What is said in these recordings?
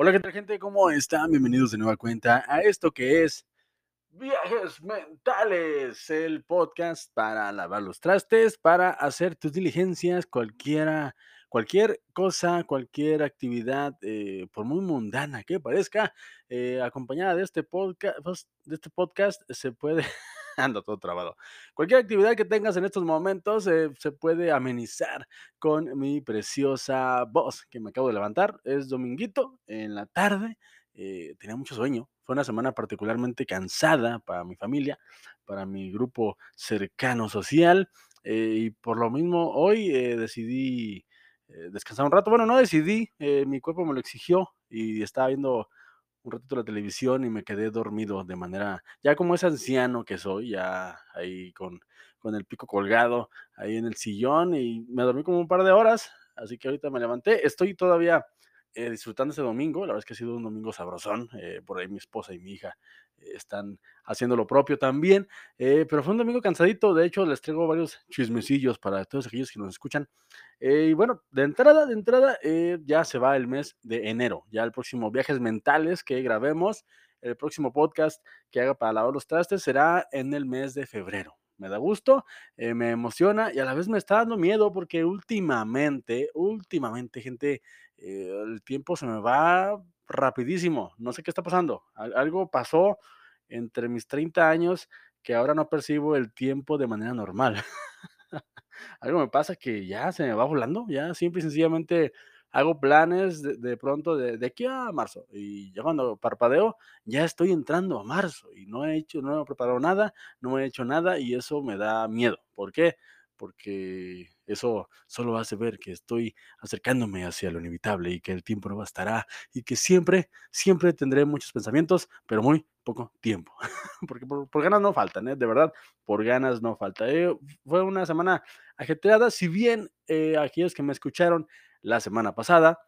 Hola, ¿qué tal gente? ¿Cómo están? Bienvenidos de nueva cuenta a esto que es Viajes Mentales, el podcast para lavar los trastes, para hacer tus diligencias, cualquiera, cualquier cosa, cualquier actividad, eh, por muy mundana que parezca, eh, acompañada de este podcast, de este podcast se puede ando todo trabado. Cualquier actividad que tengas en estos momentos eh, se puede amenizar con mi preciosa voz que me acabo de levantar. Es dominguito en la tarde. eh, tenía mucho sueño. Fue una semana particularmente cansada para mi familia, para mi grupo cercano social. eh, y por lo mismo hoy decidí descansar un rato. Bueno, no decidí, mi cuerpo me lo exigió y estaba viendo un ratito la televisión y me quedé dormido de manera, ya como es anciano que soy, ya ahí con, con el pico colgado, ahí en el sillón y me dormí como un par de horas, así que ahorita me levanté, estoy todavía eh, disfrutando ese domingo, la verdad es que ha sido un domingo sabrosón, eh, por ahí mi esposa y mi hija están haciendo lo propio también, eh, pero fue un domingo cansadito, de hecho les traigo varios chismecillos para todos aquellos que nos escuchan, eh, y bueno, de entrada, de entrada, eh, ya se va el mes de enero, ya el próximo Viajes Mentales que grabemos, el próximo podcast que haga para lavar los trastes será en el mes de febrero. Me da gusto, eh, me emociona y a la vez me está dando miedo porque últimamente, últimamente, gente, el tiempo se me va rapidísimo. No sé qué está pasando. Al- algo pasó entre mis 30 años que ahora no percibo el tiempo de manera normal. Algo me pasa que ya se me va volando, ya simple y sencillamente hago planes de, de pronto de, de aquí a marzo y ya cuando parpadeo ya estoy entrando a marzo y no he hecho, no he preparado nada, no he hecho nada y eso me da miedo. ¿Por qué? Porque eso solo hace ver que estoy acercándome hacia lo inevitable y que el tiempo no bastará y que siempre, siempre tendré muchos pensamientos, pero muy poco tiempo. Porque por, ganas no faltan, ¿eh? De verdad, por ganas no falta. Eh, fue una semana ajetreada, si bien eh, aquellos que me escucharon la semana pasada,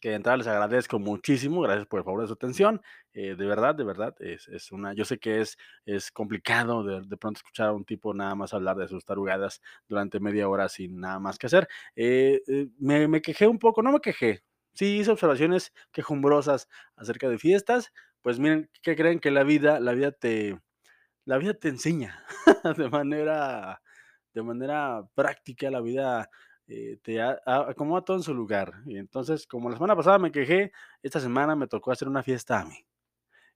que de entrada les agradezco muchísimo, gracias por el favor de su atención, eh, de verdad, de verdad, es, es una, yo sé que es, es complicado de, de pronto escuchar a un tipo nada más hablar de sus tarugadas durante media hora sin nada más que hacer, eh, eh, me, me quejé un poco, no me quejé, sí hice observaciones quejumbrosas acerca de fiestas, pues miren, ¿qué creen que la vida, la vida te, la vida te enseña de manera, de manera práctica, la vida eh, te a- a- todo en su lugar. Y entonces, como la semana pasada me quejé, esta semana me tocó hacer una fiesta a mí.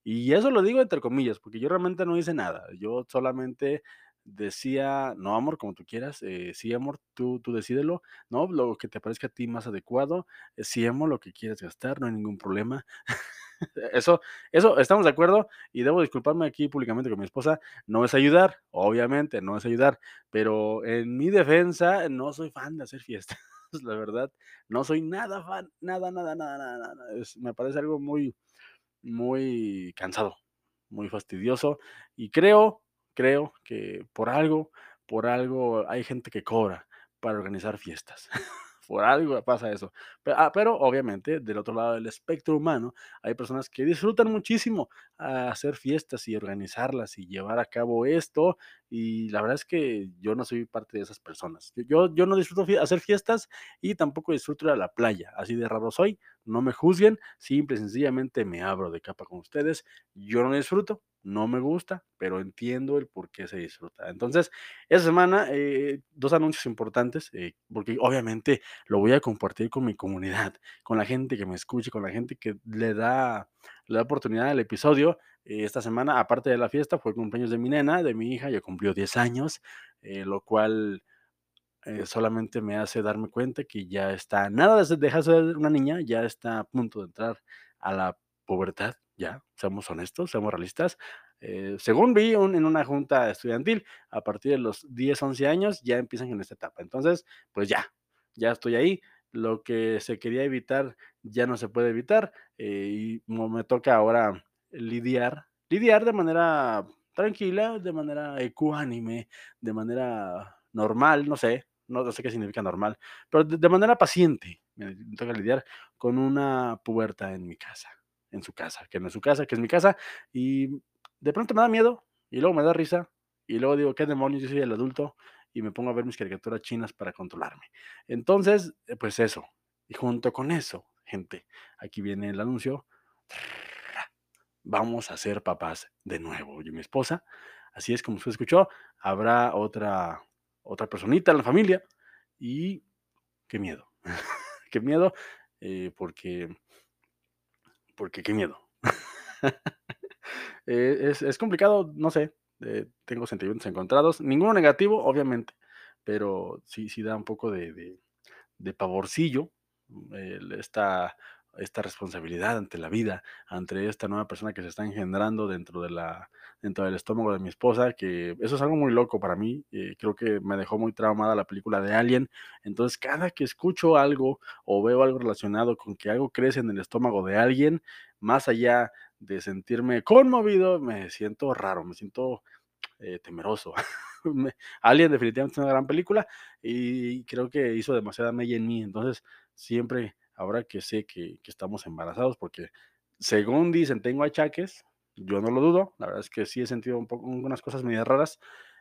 Y eso lo digo entre comillas, porque yo realmente no hice nada. Yo solamente decía, no, amor, como tú quieras, eh, sí, amor, tú, tú decídelo, no, lo que te parezca a ti más adecuado, eh, sí, amor, lo que quieras gastar, no hay ningún problema. Eso, eso, estamos de acuerdo y debo disculparme aquí públicamente con mi esposa. No es ayudar, obviamente, no es ayudar, pero en mi defensa no soy fan de hacer fiestas, la verdad. No soy nada fan, nada, nada, nada, nada, nada. es- me parece algo muy, muy cansado, muy fastidioso y creo, creo que por algo, por algo hay gente que cobra para organizar fiestas. Por algo pasa eso. Ah, pero obviamente, del otro lado del espectro humano, hay personas que disfrutan muchísimo hacer fiestas y organizarlas y llevar a cabo esto. Y la verdad es que yo no soy parte de esas personas. Yo, yo, no disfruto hacer fiestas y tampoco disfruto ir a la playa. Así de raro soy. No me juzguen. Simple y sencillamente me abro de capa con ustedes. Yo no disfruto. No me gusta, pero entiendo el por qué se disfruta. Entonces, esta semana, eh, dos anuncios importantes, eh, porque obviamente lo voy a compartir con mi comunidad, con la gente que me escuche, con la gente que le da, le da oportunidad al episodio. Eh, esta semana, aparte de la fiesta, fue cumpleaños de mi nena, de mi hija, ya cumplió 10 años, eh, lo cual eh, solamente me hace darme cuenta que ya está, nada de dejar de ser una niña, ya está a punto de entrar a la pubertad, ya, seamos honestos, seamos realistas. Eh, según vi un- en una junta estudiantil, a partir de los 10, 11 años ya empiezan en esta etapa. Entonces, pues ya, ya estoy ahí. Lo que se quería evitar ya no se puede evitar eh, y me toca ahora lidiar, lidiar de manera tranquila, de manera ecuánime, de manera normal, no sé, no, sé qué significa normal, pero de, de manera paciente me, me toca lidiar con una puberta en mi casa, en su casa, que no es su casa, que es mi casa, y de pronto me da miedo, y luego me da risa, y luego digo, ¿qué demonios? Yo soy el adulto, y me pongo a ver mis caricaturas chinas para controlarme. Entonces, eh, pues eso, y junto con eso, gente, aquí viene el anuncio. Vamos a ser papás de nuevo. Yo y mi esposa, así es como se escuchó, habrá otra, otra personita en la familia y qué miedo, qué miedo, eh, porque, porque qué miedo. Eh, es, complicado, no sé, eh, tengo sentimientos encontrados, ninguno negativo, obviamente, pero sí, sí da un poco de, de, pavorcillo esta, esta responsabilidad ante la vida, ante esta nueva persona que se está engendrando dentro de la, dentro del estómago de mi esposa, que eso es algo muy loco para mí, eh, creo que me dejó muy traumada la película de Alien, entonces cada que escucho algo o veo algo relacionado con que algo crece en el estómago de alguien, más allá de sentirme conmovido, me siento raro, me siento eh, temeroso. Me- Alien definitivamente es una gran película y creo que hizo demasiada mella en mí. Entonces, siempre, ahora que sé que, estamos embarazados, porque según dicen, tengo achaques, yo no lo dudo, la verdad es que sí he sentido un poco unas cosas medias raras.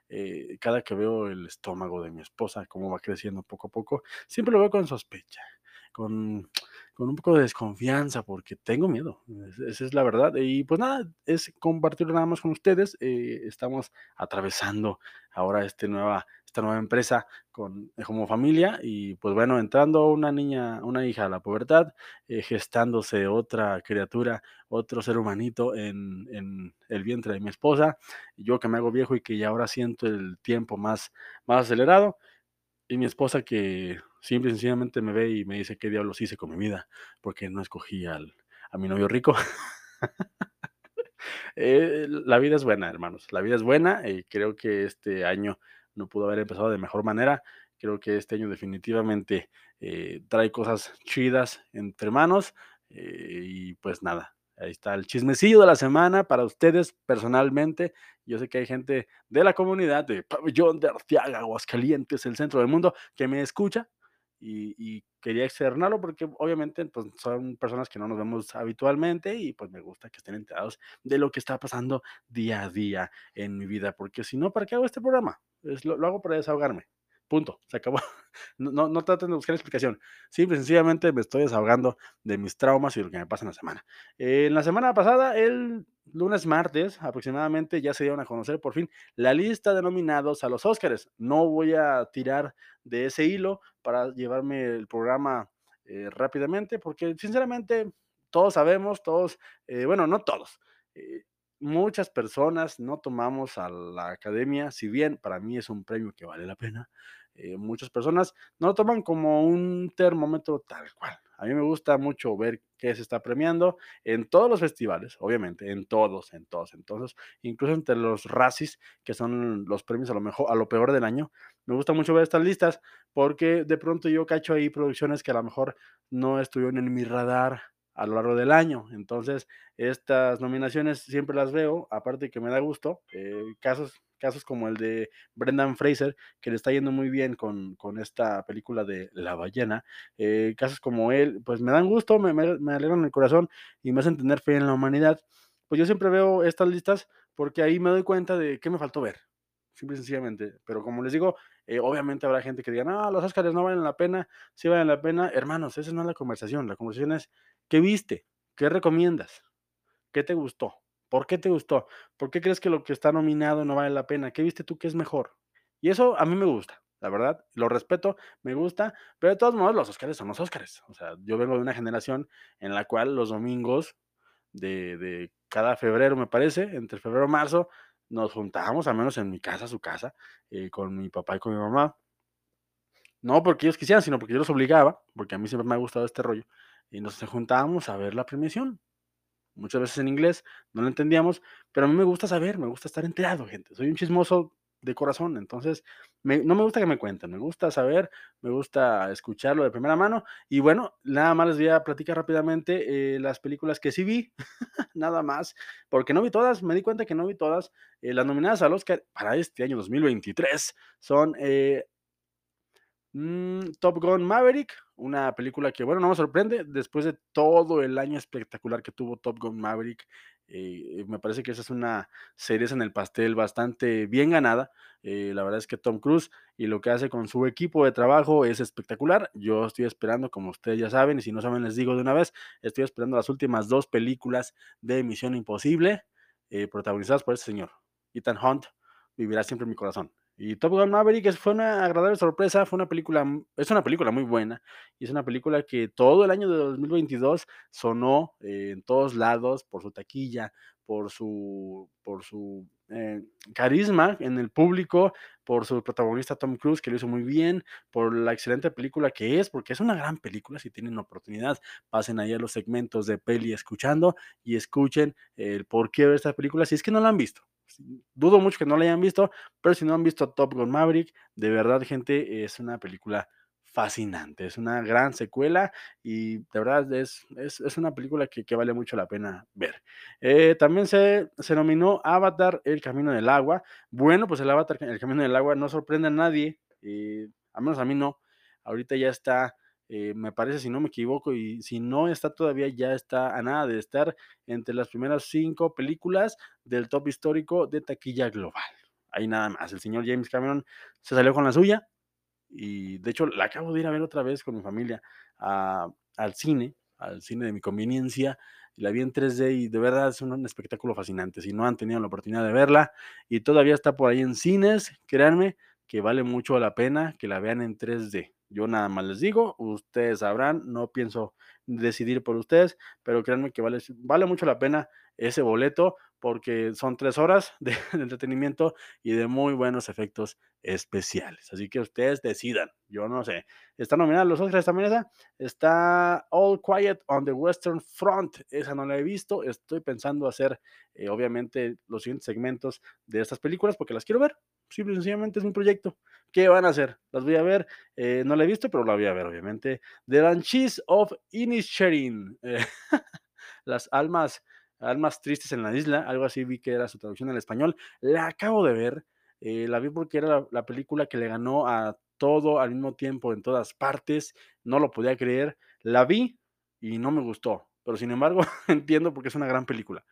eh, cada que veo el estómago de mi esposa, cómo va creciendo poco a poco, siempre lo veo con sospecha, con, un poco de desconfianza, porque tengo miedo, es- esa es la verdad. Y pues nada, es compartirlo nada más con ustedes. eh, estamos atravesando ahora este nueva, esta nueva empresa con, eh, como familia y pues bueno, entrando una niña, una hija a la pubertad, eh, gestándose otra criatura, otro ser humanito en, en el vientre de mi esposa, yo que me hago viejo y que ya ahora siento el tiempo más, más acelerado, y mi esposa que simple y sencillamente me ve y me dice qué diablos hice con mi vida, porque no escogí al, a mi novio rico. Eh, la vida es buena, hermanos. La vida es buena y creo que este año no pudo haber empezado de mejor manera. Creo que este año definitivamente eh, trae cosas chidas entre manos. eh, y pues nada, ahí está el chismecillo de la semana para ustedes personalmente. Yo sé que hay gente de la comunidad de Pabellón de Arteaga, Aguascalientes, el centro del mundo, que me escucha y, y quería externarlo porque obviamente pues, son personas que no nos vemos habitualmente y pues me gusta que estén enterados de lo que está pasando día a día en mi vida, porque si no, ¿para qué hago este programa? Es, lo, hago para desahogarme. Punto, se acabó. No, no, traten de buscar explicación. Simple sencillamente me estoy desahogando de mis traumas y lo que me pasa en la semana. Eh, en la semana pasada, el lunes, martes aproximadamente, ya se dieron a conocer por fin la lista de nominados a los Óscares. No voy a tirar de ese hilo para llevarme el programa eh, rápidamente, porque sinceramente todos sabemos, todos, eh, bueno, no todos, eh, muchas personas no tomamos a la academia, si bien para mí es un premio que vale la pena, eh, muchas personas no lo toman como un termómetro tal cual. A mí me gusta mucho ver qué se está premiando en todos los festivales, obviamente, en todos, en todos, entonces, incluso entre los racis, que son los premios a lo mejor, a lo peor del año, me gusta mucho ver estas listas porque de pronto yo cacho ahí producciones que a lo mejor no estuvieron en mi radar a lo largo del año. Entonces, estas nominaciones siempre las veo, aparte que me da gusto. Eh, casos, casos como el de Brendan Fraser, que le está yendo muy bien con, con esta película de La ballena. Eh, casos como él, pues me dan gusto, me, me, me alegran el corazón y me hacen tener fe en la humanidad. Pues yo siempre veo estas listas porque ahí me doy cuenta de qué me faltó ver simple y sencillamente. Pero como les digo, eh, obviamente habrá gente que diga, no, los Óscares no valen la pena, sí valen la pena. Hermanos, esa no es la conversación. La conversación es, ¿qué viste? ¿Qué recomiendas? ¿Qué te gustó? ¿Por qué te gustó? ¿Por qué crees que lo que está nominado no vale la pena? ¿Qué viste tú que es mejor? Y eso a mí me gusta, la verdad, lo respeto, me gusta, pero de todos modos los Óscares son los Óscares. O sea, yo vengo de una generación en la cual los domingos de, cada febrero, me parece, entre febrero y marzo, nos juntábamos, al menos en mi casa, su casa, eh, con mi papá y con mi mamá. No porque ellos quisieran, sino porque yo los obligaba, porque a mí siempre me ha gustado este rollo. Y nos juntábamos a ver la premiación. Muchas veces en inglés, no lo entendíamos, pero a mí me gusta saber, me gusta estar enterado, gente. Soy un chismoso de corazón, entonces no me gusta que me cuenten, me gusta saber, me gusta escucharlo de primera mano. Y bueno, nada más les voy a platicar rápidamente eh, las películas que sí vi, nada más, porque no vi todas, me di cuenta que no vi todas. Eh, las nominadas al Oscar para este año 2023 son eh, mm, Top Gun Maverick, una película que, bueno, no me sorprende, después de todo el año espectacular que tuvo Top Gun Maverick, Eh, me parece que esa es una cereza en el pastel bastante bien ganada. Eh, la verdad es que Tom Cruise y lo que hace con su equipo de trabajo es espectacular. Yo estoy esperando, como ustedes ya saben, y si no saben les digo de una vez, estoy esperando las últimas dos películas de Misión Imposible, eh, protagonizadas por este señor, Ethan Hunt, vivirá siempre en mi corazón. Y Top Gun Maverick fue una agradable sorpresa, fue una película, es una película muy buena y es una película que todo el año de 2022 sonó eh, en todos lados por su taquilla, por su, por su eh, carisma en el público, por su protagonista Tom Cruise, que lo hizo muy bien, por la excelente película que es, porque es una gran película, si tienen oportunidad, pasen ahí a los segmentos de peli escuchando y escuchen el por qué ver esta película, si es que no la han visto dudo mucho que no la hayan visto, pero si no han visto Top Gun Maverick, de verdad, gente, es una película fascinante, es una gran secuela y de verdad es, es, una película que, vale mucho la pena ver. Eh, también se, se nominó Avatar, El Camino del Agua. Bueno, pues el Avatar, El Camino del Agua no sorprende a nadie, eh, al menos a mí no. Ahorita ya está eh, me parece, si no me equivoco, y si no está todavía, ya está a nada de estar entre las primeras cinco películas del top histórico de taquilla global. Ahí nada más, el señor James Cameron se salió con la suya y de hecho la acabo de ir a ver otra vez con mi familia al cine, al cine de mi conveniencia. La vi en 3D y de verdad es un, un espectáculo fascinante. Si no han tenido la oportunidad de verla y todavía está por ahí en cines, créanme que vale mucho la pena que la vean en 3D. Yo nada más les digo, ustedes sabrán, no pienso decidir por ustedes, pero créanme que vale, mucho la pena ese boleto porque son tres horas de, entretenimiento y de muy buenos efectos especiales. Así que ustedes decidan. Yo no sé. Está nominada los Oscars también esa. Está All Quiet on the Western Front. Esa no la he visto. Estoy pensando hacer, eh, obviamente, los siguientes segmentos de estas películas porque las quiero ver. Simple y sencillamente es mi proyecto. ¿Qué van a hacer? Las voy a ver. Eh, no la he visto, pero la voy a ver, obviamente. The Banshees of Inisherin. Eh, las almas, almas tristes en la isla. Algo así vi que era su traducción en español. La acabo de ver. Eh, la vi porque era la, película que le ganó a todo al mismo tiempo en todas partes. No lo podía creer. La vi y no me gustó. Pero sin embargo, entiendo porque es una gran película.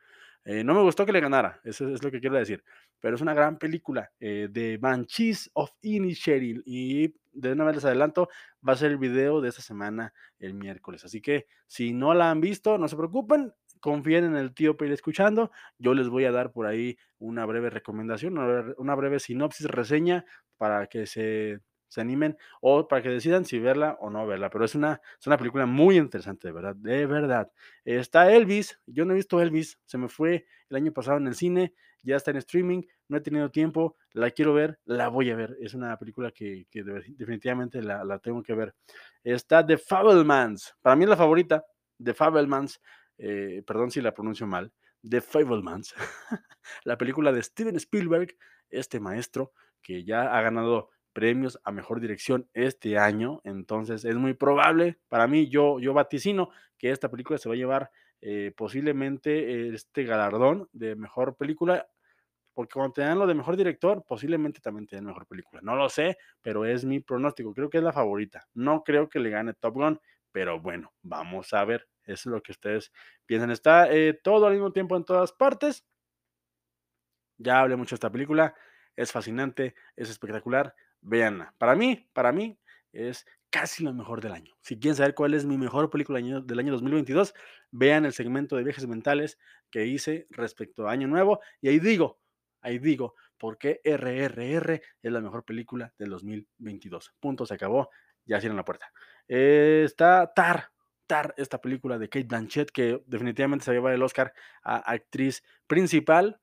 No me gustó que le ganara, eso es lo que quiero decir pero es una gran película eh, de Banshees of Inisherin y de una vez les adelanto, va a ser el video de esta semana el miércoles. Así que si no la han visto, no se preocupen, confíen en el tío Pele escuchando. Yo les voy a dar por ahí una breve recomendación, una breve sinopsis, reseña para que se, se, animen o para que decidan si verla o no verla. Pero es una, es una película muy interesante, de verdad, de verdad. Está Elvis, yo no he visto Elvis, se me fue el año pasado en el cine ya está en streaming, no he tenido tiempo, la quiero ver, la voy a ver. Es una película que, definitivamente la, tengo que ver. Está The Fablemans, para mí es la favorita, The Fablemans, eh, perdón si la pronuncio mal, The Fablemans, la película de Steven Spielberg, este maestro que ya ha ganado premios a mejor dirección este año, entonces es muy probable, para mí yo, yo vaticino que esta película se va a llevar eh, posiblemente este galardón de mejor película, porque cuando te dan lo de mejor director, posiblemente también te den mejor película. No lo sé, pero es mi pronóstico. Creo que es la favorita. No creo que le gane Top Gun, pero bueno, vamos a ver. Eso es lo que ustedes piensan. Está eh, todo al mismo tiempo en todas partes. Ya hablé mucho de esta película. Es fascinante, es espectacular. Véanla. Para mí, para mí, es casi lo mejor del año. Si quieren saber cuál es mi mejor película del año 2022, vean el segmento de viajes mentales que hice respecto a Año Nuevo. Y ahí digo, ahí digo, ¿por qué RRR es la mejor película del 2022? Punto, se acabó, ya cierran la puerta. Eh, está Tar, Tar, esta película de Kate Blanchett, que definitivamente se va a llevar el Oscar a actriz principal,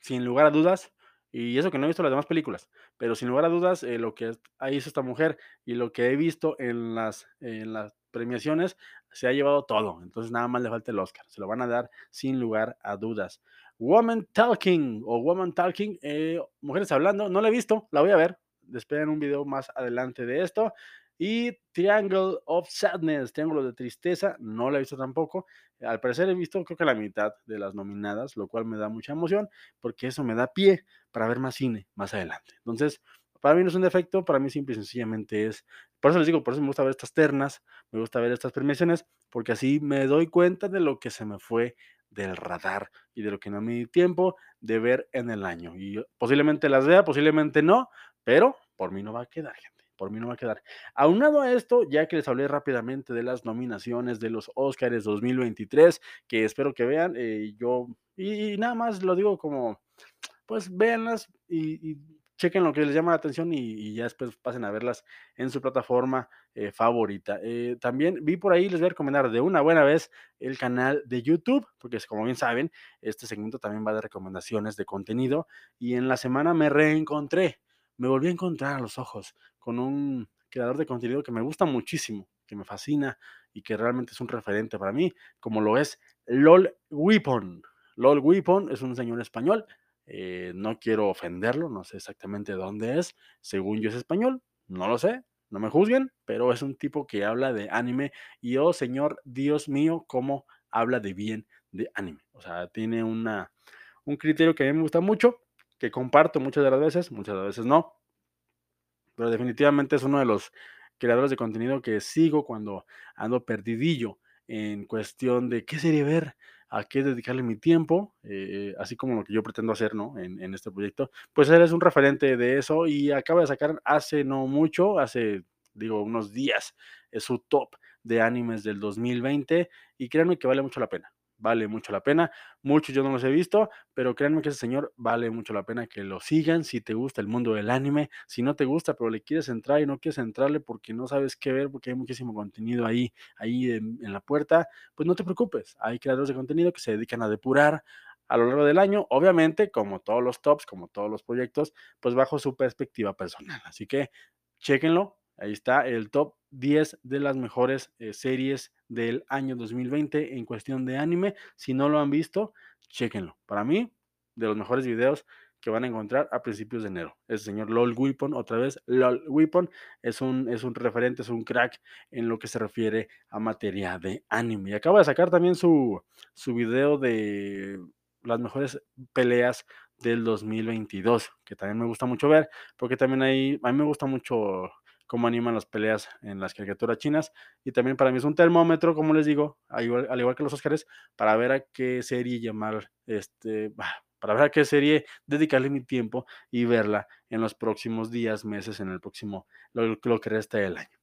sin lugar a dudas. Y eso que no he visto las demás películas, pero sin lugar a dudas, eh, lo que hizo esta mujer y lo que he visto en las, en las premiaciones, se ha llevado todo. Entonces nada más le falta el Oscar. Se lo van a dar sin lugar a dudas. Woman Talking o Woman Talking, eh, Mujeres Hablando, no la he visto, la voy a ver. Esperen un video más adelante de esto. Y Triangle of Sadness, Triángulo de Tristeza, no la he visto tampoco. Al parecer he visto creo que la mitad de las nominadas, lo cual me da mucha emoción porque eso me da pie para ver más cine más adelante. Entonces, para mí no es un defecto, para mí simple y sencillamente es, por eso les digo, por eso me gusta ver estas ternas, me gusta ver estas premiaciones, porque así me doy cuenta de lo que se me fue del radar y de lo que no me di tiempo de ver en el año. Y posiblemente las vea, posiblemente no, pero por mí no va a quedar, gente. Por mí no va a quedar. Aunado a esto, ya que les hablé rápidamente de las nominaciones de los Oscars 2023, que espero que vean, eh, yo, y, nada más lo digo como, pues véanlas y, y chequen lo que les llama la atención y, ya después pasen a verlas en su plataforma eh, favorita. Eh, también vi por ahí, les voy a recomendar de una buena vez el canal de YouTube, porque como bien saben, este segmento también va de recomendaciones de contenido y en la semana me reencontré, me volví a encontrar a los ojos con un creador de contenido que me gusta muchísimo, que me fascina y que realmente es un referente para mí, como lo es LOL Weapon. LOL Weapon es un señor español eh, no quiero ofenderlo, no sé exactamente dónde es. Según yo es español, no lo sé, no me juzguen, pero es un tipo que habla de anime y oh señor, Dios mío, cómo habla de bien de anime. O sea, tiene una, un criterio que a mí me gusta mucho, que comparto muchas de las veces, muchas de las veces no, pero definitivamente es uno de los creadores de contenido que sigo cuando ando perdidillo en cuestión de qué serie ver, a qué dedicarle mi tiempo, eh, así como lo que yo pretendo hacer ¿no? en, este proyecto, pues él es un referente de eso y acaba de sacar hace no mucho, hace, digo, unos días, es su top de animes del 2020 y créanme que vale mucho la pena vale mucho la pena. Muchos yo no los he visto, pero créanme que ese señor vale mucho la pena que lo sigan si te gusta el mundo del anime. Si no te gusta, pero le quieres entrar y no quieres entrarle porque no sabes qué ver, porque hay muchísimo contenido ahí, ahí en, la puerta, pues no te preocupes. Hay creadores de contenido que se dedican a depurar a lo largo del año, obviamente, como todos los tops, como todos los proyectos, pues bajo su perspectiva personal. Así que chéquenlo, Ahí está el top 10 de las mejores eh, series del año 2020 en cuestión de anime. Si no lo han visto, chéquenlo. Para mí, de los mejores videos que van a encontrar a principios de enero. El señor LOL Weapon, otra vez, LOL Weapon es un, es un referente, es un crack en lo que se refiere a materia de anime. Y acaba de sacar también su, su video de las mejores peleas del 2022, que también me gusta mucho ver, porque también ahí, a mí me gusta mucho cómo animan las peleas en las caricaturas chinas. Y también para mí es un termómetro, como les digo, al igual, que los Oscars, para ver a qué serie llamar, este, para ver a qué serie dedicarle mi tiempo y verla en los próximos días, meses, en el próximo, lo, que resta del año.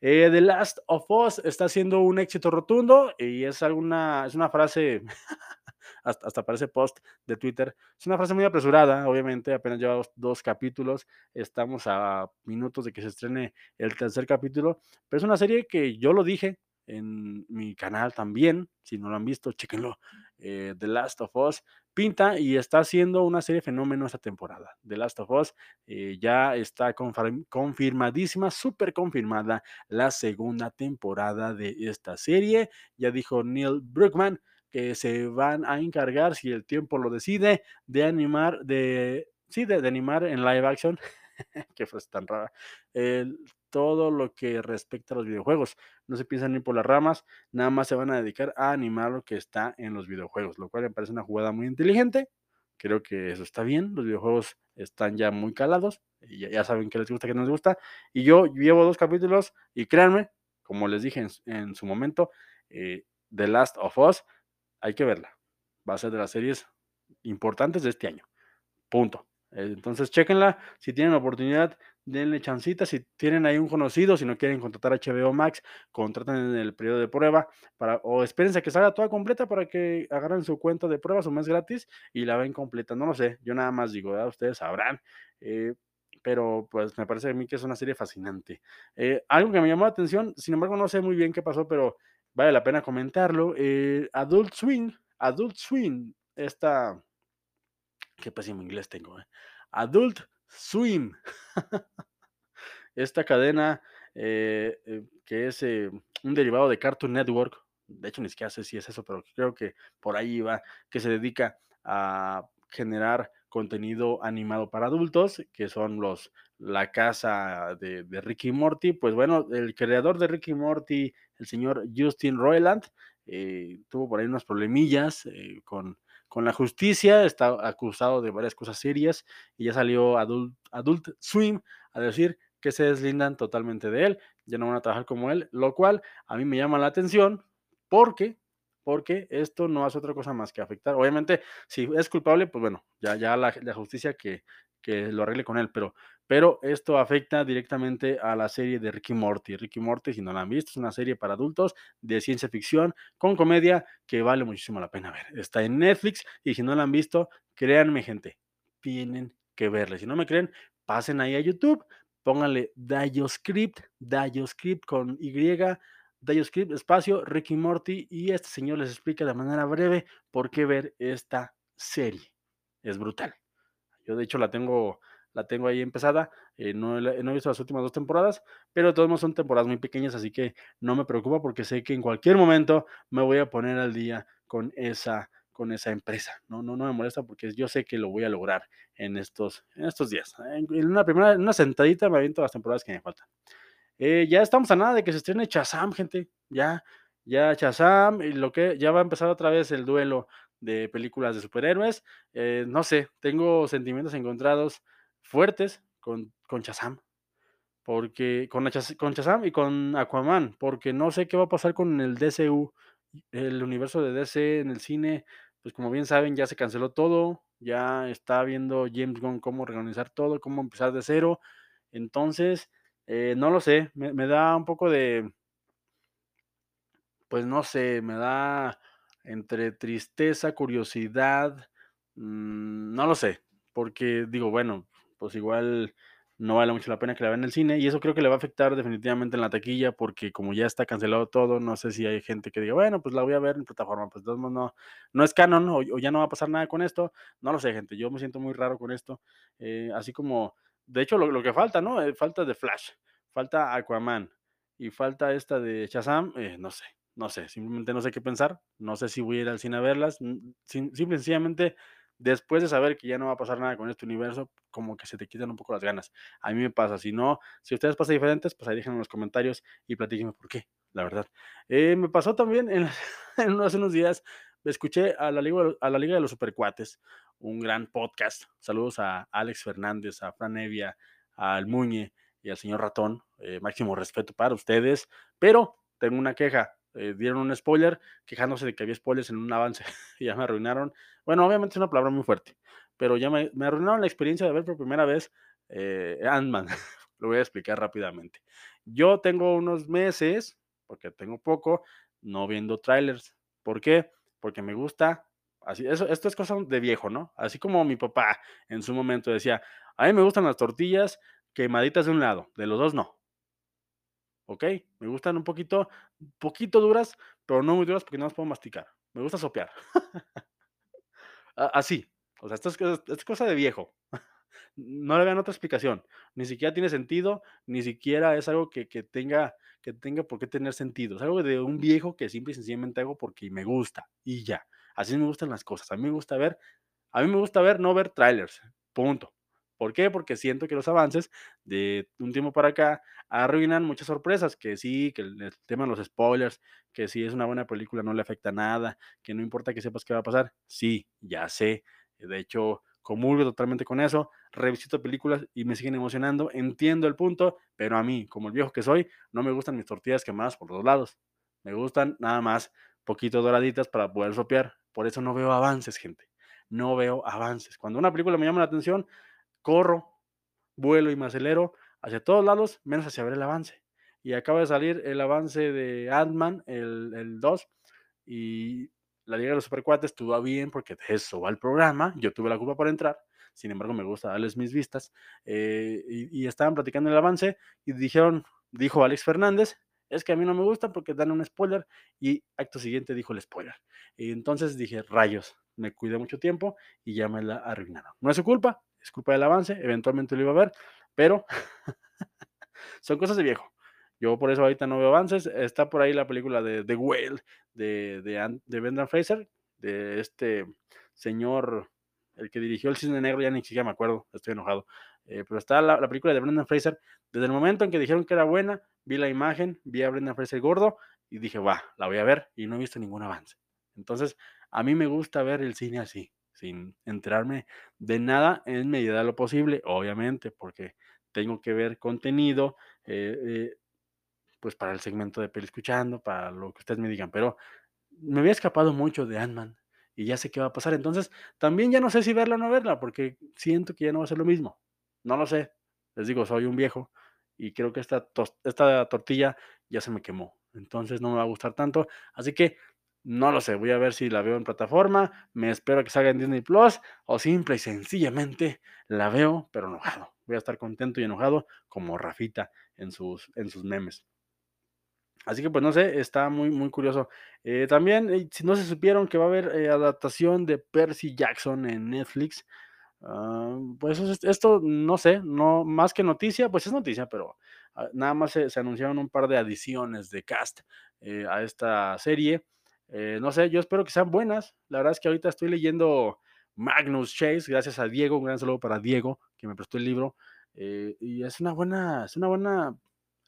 Eh, The Last of Us está siendo un éxito rotundo y es alguna, es una frase hasta, parece post de Twitter. Es una frase muy apresurada, obviamente, apenas lleva dos, capítulos, estamos a minutos de que se estrene el tercer capítulo, pero es una serie que yo lo dije en mi canal también, si no lo han visto, chéquenlo, eh, The Last of Us, pinta y está haciendo una serie fenómeno esta temporada. The Last of Us eh, ya está confirmadísima, súper confirmada la segunda temporada de esta serie. Ya dijo Neil Brookman que se van a encargar, si el tiempo lo decide, de animar, de, sí, de, animar en live action, que fue tan rara, todo lo que respecta a los videojuegos. No se piensan ir por las ramas, nada más se van a dedicar a animar lo que está en los videojuegos, lo cual me parece una jugada muy inteligente. Creo que eso está bien, los videojuegos están ya muy calados, y ya, saben qué les gusta, qué no les gusta. Y yo llevo dos capítulos y créanme, como les dije en, su momento, eh, The Last of Us hay que verla. Va a ser de las series importantes de este año. Punto. Entonces, chequenla. Si tienen oportunidad, denle chancita. Si tienen ahí un conocido, si no quieren contratar HBO Max, contraten en el periodo de prueba para, o espérense a que salga toda completa para que agarren su cuenta de prueba, su mes gratis y la ven completa. No lo sé, yo nada más digo, ustedes sabrán. Eh, pero pues me parece a mí que es una serie fascinante. Eh, algo que me llamó la atención, sin embargo, no sé muy bien qué pasó, pero vale la pena comentarlo. Eh, Adult Swing, Adult Swing, esta, qué pésimo inglés tengo, eh. Adult Swim, esta cadena eh, que es un derivado de Cartoon Network, de hecho ni siquiera sé si es eso, pero creo que por ahí va, que se dedica a generar contenido animado para adultos, que son los la casa de, de Ricky Morty. Pues bueno, el creador de Ricky Morty, el señor Justin Roiland, eh, tuvo por ahí unos problemillas eh, con, con la justicia, está acusado de varias cosas serias y ya salió Adult, Adult Swim a decir que se deslindan totalmente de él, ya no van a trabajar como él, lo cual a mí me llama la atención porque porque esto no hace otra cosa más que afectar. Obviamente, si es culpable, pues bueno, ya, ya la, la justicia que, que lo arregle con él, pero, pero esto afecta directamente a la serie de Ricky Morty. Ricky Morty, si no la han visto, es una serie para adultos de ciencia ficción con comedia que vale muchísimo la pena ver. Está en Netflix y si no la han visto, créanme gente, tienen que verla. Si no me creen, pasen ahí a YouTube, pónganle DioScript, DioScript con Y, DioScript, espacio, Ricky Morty, y este señor les explica de manera breve por qué ver esta serie. Es brutal. Yo de hecho la tengo, la tengo ahí empezada, eh, no, no, he visto las últimas dos temporadas, pero todos son temporadas muy pequeñas, así que no me preocupa porque sé que en cualquier momento me voy a poner al día con esa, con esa empresa. No, no, no me molesta porque yo sé que lo voy a lograr en estos, en estos días. En una primera, en una sentadita me aviento las temporadas que me faltan. Eh, ya estamos a nada de que se estrene Chazam, gente. Ya, ya Chazam, y lo que ya va a empezar otra vez el duelo de películas de superhéroes. Eh, no sé, tengo sentimientos encontrados fuertes con, con. Porque con, con y con Aquaman, porque no sé qué va a pasar con el DCU, el universo de DC en el cine. Pues como bien saben, ya se canceló todo, ya está viendo James Gunn cómo organizar todo, cómo empezar de cero. Entonces, eh, no lo sé, me, da un poco de, pues no sé, me da entre tristeza, curiosidad, mmm, no lo sé, porque digo, bueno, pues igual no vale mucho la pena que la vean en el cine y eso creo que le va a afectar definitivamente en la taquilla porque como ya está cancelado todo, no sé si hay gente que diga, bueno, pues la voy a ver en plataforma, pues no, no, es canon o, ya no va a pasar nada con esto, no lo sé gente, yo me siento muy raro con esto, eh, así como, de hecho lo, que falta, ¿no? Eh, falta de Flash, falta Aquaman y falta esta de Shazam, eh, no sé, no sé, simplemente no sé qué pensar, no sé si voy a ir al cine a verlas, Sim simple sencillamente después de saber que ya no va a pasar nada con este universo, como que se te quitan un poco las ganas. A mí me pasa, si no, si ustedes pasa diferentes, pues ahí déjenme en los comentarios y platíquenme por qué, la verdad. Eh, me pasó también en, en, hace unos días, escuché a la, Liga, a la Liga de los Supercuates, un gran podcast. Saludos a Alex Fernández, a Fran Evia, al Muñe y al señor Ratón. Eh, máximo respeto para ustedes, pero tengo una queja eh, dieron un spoiler quejándose de que había spoilers en un avance y ya me arruinaron. Bueno, obviamente es una palabra muy fuerte, pero ya me, arruinaron la experiencia de ver por primera vez eh, Ant-Man. Lo voy a explicar rápidamente. Yo tengo unos meses, porque tengo poco, no viendo trailers. ¿Por qué? Porque me gusta. Así, eso, esto es cosa de viejo, ¿no? Así como mi papá en su momento decía, a mí me gustan las tortillas quemaditas de un lado, de los dos no. ¿Ok? Me gustan un poquito, poquito duras, pero no muy duras porque no las puedo masticar. Me gusta sopear. Así. O sea, esto es, cosa de viejo. No le vean otra explicación. Ni siquiera tiene sentido, ni siquiera es algo que, que, tenga, que tenga por qué tener sentido. Es algo de un viejo que simple y sencillamente hago porque me gusta y ya. Así me gustan las cosas. A mí me gusta ver, a mí me gusta ver, no ver trailers. Punto. ¿Por qué? Porque siento que los avances de un tiempo para acá arruinan muchas sorpresas, que sí, que el, tema de los spoilers, que si es una buena película no le afecta nada, que no importa que sepas qué va a pasar. Sí, ya sé. De hecho, comulgo totalmente con eso, revisito películas y me siguen emocionando, entiendo el punto, pero a mí, como el viejo que soy, no me gustan mis tortillas quemadas por los lados. Me gustan nada más poquito doraditas para poder sopear. Por eso no veo avances, gente. No veo avances. Cuando una película me llama la atención, corro, vuelo y me acelero hacia todos lados, menos hacia ver el avance. Y acaba de salir el avance de Ant-Man, el, el 2, y la Liga de los Supercuates estuvo bien porque de eso va el programa. Yo tuve la culpa por entrar, sin embargo, me gusta darles mis vistas. Eh, y, y, estaban platicando el avance y dijeron, dijo Alex Fernández, es que a mí no me gusta porque dan un spoiler. Y acto siguiente dijo el spoiler. Y entonces dije, rayos, me cuidé mucho tiempo y ya me la arruinaron. No es su culpa, es culpa del avance, eventualmente lo iba a ver, pero son cosas de viejo. Yo por eso ahorita no veo avances. Está por ahí la película de The Whale de, de, de Brendan Fraser, de este señor, el que dirigió El Cisne Negro, ya ni siquiera me acuerdo, estoy enojado. Eh, pero está la, la, película de Brendan Fraser. Desde el momento en que dijeron que era buena, vi la imagen, vi a Brendan Fraser gordo y dije, va, la voy a ver y no he visto ningún avance. Entonces, a mí me gusta ver el cine así, sin enterarme de nada en medida de lo posible, obviamente, porque tengo que ver contenido, eh, eh, pues para el segmento de Peli Escuchando, para lo que ustedes me digan, pero me había escapado mucho de Ant-Man y ya sé qué va a pasar. Entonces, también ya no sé si verla o no verla, porque siento que ya no va a ser lo mismo. No lo sé. Les digo, soy un viejo y creo que esta, esta tortilla ya se me quemó. Entonces no me va a gustar tanto. Así que no lo sé. Voy a ver si la veo en plataforma. Me espero que salga en Disney Plus o simple y sencillamente la veo, pero enojado. Voy a estar contento y enojado como Rafita en sus, en sus memes. Así que pues no sé, está muy, muy curioso. Eh, también, eh, si no se supieron que va a haber eh, adaptación de Percy Jackson en Netflix, ah, pues esto no sé, no más que noticia, pues es noticia, pero ah, nada más se, anunciaron un par de adiciones de cast a esta serie. No sé, yo espero que sean buenas. La verdad es que ahorita estoy leyendo Magnus Chase, gracias a Diego, un gran saludo para Diego, que me prestó el libro. y es una buena, es una buena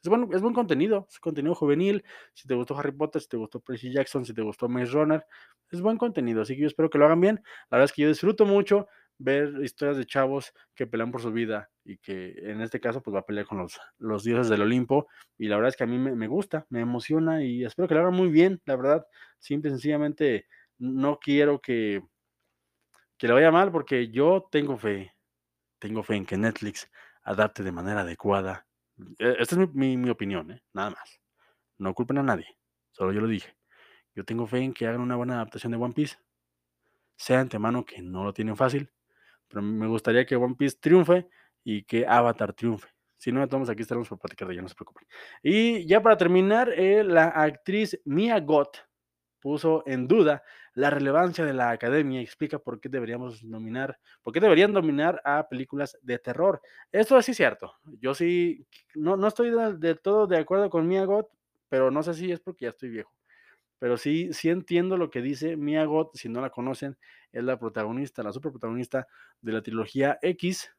es buen, es buen contenido, es contenido juvenil. Si te gustó Harry Potter, si te gustó Percy Jackson, si te gustó Maze Runner, es buen contenido. Así que yo espero que lo hagan bien. La verdad es que yo disfruto mucho ver historias de chavos que pelean por su vida y que en este caso pues va a pelear con los, dioses del Olimpo. Y la verdad es que a mí me, me gusta, me emociona y espero que lo hagan muy bien. La verdad, simple y sencillamente no quiero que, que le vaya mal porque yo tengo fe, tengo fe en que Netflix adapte de manera adecuada e, esta es mi, opinión, ¿eh? nada más. No culpen a nadie, solo yo lo dije. Yo tengo fe en que hagan una buena adaptación de One Piece. Sea antemano que no lo tienen fácil, pero me gustaría que One Piece triunfe y que Avatar triunfe. Si no, todos aquí estaremos para platicar de ella, no se preocupen. Y ya para terminar, eh, la actriz Mia Gott puso en duda la relevancia de la academia y explica por qué deberíamos nominar, por qué deberían dominar a películas de terror. Esto es sí cierto. Yo sí, no, no estoy de, todo de acuerdo con Mia Goth, pero no sé si es porque ya estoy viejo. Pero sí, sí entiendo lo que dice Mia Goth, si no la conocen, es la protagonista, la superprotagonista de la trilogía X.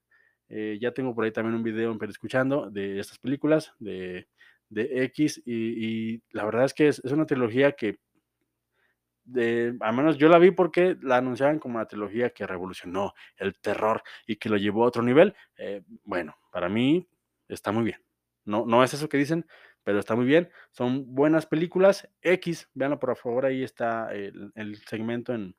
Eh, ya tengo por ahí también un video en Escuchando de estas películas de, de X y, la verdad es que es una trilogía que de, al menos yo la vi porque la anunciaban como una trilogía que revolucionó el terror y que lo llevó a otro nivel. Eh, bueno, para mí está muy bien. No, no es eso que dicen, pero está muy bien. Son buenas películas. X, véanlo por favor, ahí está el, segmento en,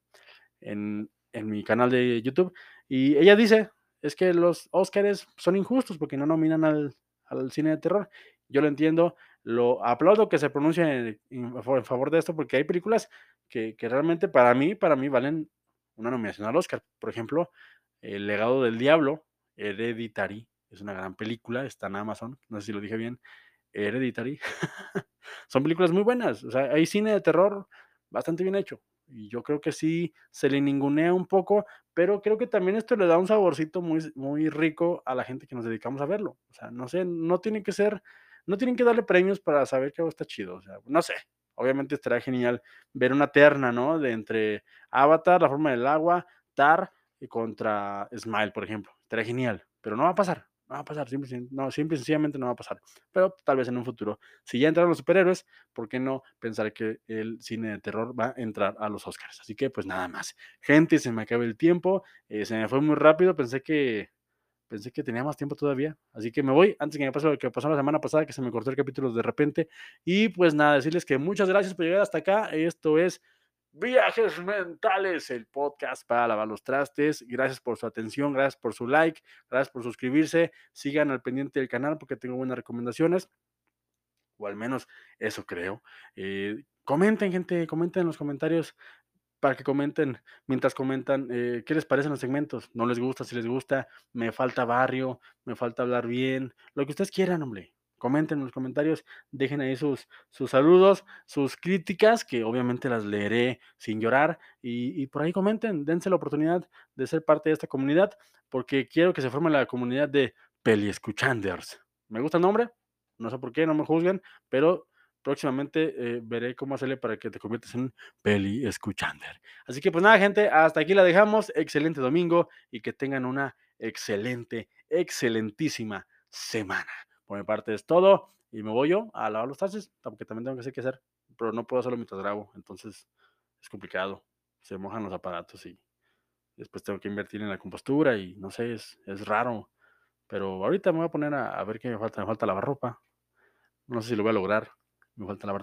en, en, mi canal de YouTube. Y ella dice, es que los Oscars son injustos porque no nominan al, al cine de terror. Yo lo entiendo, lo aplaudo que se pronuncie en, favor de esto porque hay películas que, realmente para mí, para mí valen una nominación al Oscar. Por ejemplo, El legado del diablo, Hereditary, es una gran película, está en Amazon, no sé si lo dije bien, Hereditary. Son películas muy buenas, o sea, hay cine de terror bastante bien hecho. Y yo creo que sí se le ningunea un poco, pero creo que también esto le da un saborcito muy, muy rico a la gente que nos dedicamos a verlo. O sea, no sé, no tiene que ser no tienen que darle premios para saber que algo está chido. O sea, no sé. Obviamente estaría genial ver una terna, ¿no? De entre Avatar, La forma del agua, Tar y contra Smile, por ejemplo. Estaría genial. Pero no va a pasar. No va a pasar. Simple, no, simple y sencillamente no va a pasar. Pero tal vez en un futuro. Si ya entraron los superhéroes, ¿por qué no pensar que el cine de terror va a entrar a los Oscars? Así que, pues nada más. Gente, se me acaba el tiempo. Eh, se me fue muy rápido. Pensé que Pensé que tenía más tiempo todavía. Así que me voy antes que me pase lo que pasó la semana pasada, que se me cortó el capítulo de repente. Y pues nada, decirles que muchas gracias por llegar hasta acá. Esto es Viajes Mentales, el podcast para lavar los trastes. Gracias por su atención, gracias por su like, gracias por suscribirse. Sigan al pendiente del canal porque tengo buenas recomendaciones. O al menos eso creo. Eh, comenten, gente, comenten en los comentarios para que comenten, mientras comentan, eh, ¿qué les parecen los segmentos? ¿No les gusta? Si les gusta, me falta barrio, me falta hablar bien, lo que ustedes quieran, hombre. Comenten en los comentarios, dejen ahí sus, sus saludos, sus críticas, que obviamente las leeré sin llorar, y, por ahí comenten, dense la oportunidad de ser parte de esta comunidad, porque quiero que se forme la comunidad de Peli Escuchanders. ¿Me gusta el nombre? No sé por qué, no me juzguen, pero próximamente eh, veré cómo hacerle para que te conviertas en peli escuchander. Así que pues nada, gente, hasta aquí la dejamos. Excelente domingo y que tengan una excelente, excelentísima semana. Por mi parte es todo y me voy yo a lavar los trastes, porque también tengo que hacer que hacer, pero no puedo hacerlo mientras grabo, entonces es complicado. Se mojan los aparatos y después tengo que invertir en la compostura y no sé, es, es raro. Pero ahorita me voy a poner a, a ver qué me falta. Me falta lavar ropa. No sé si lo voy a lograr. Me falta lavar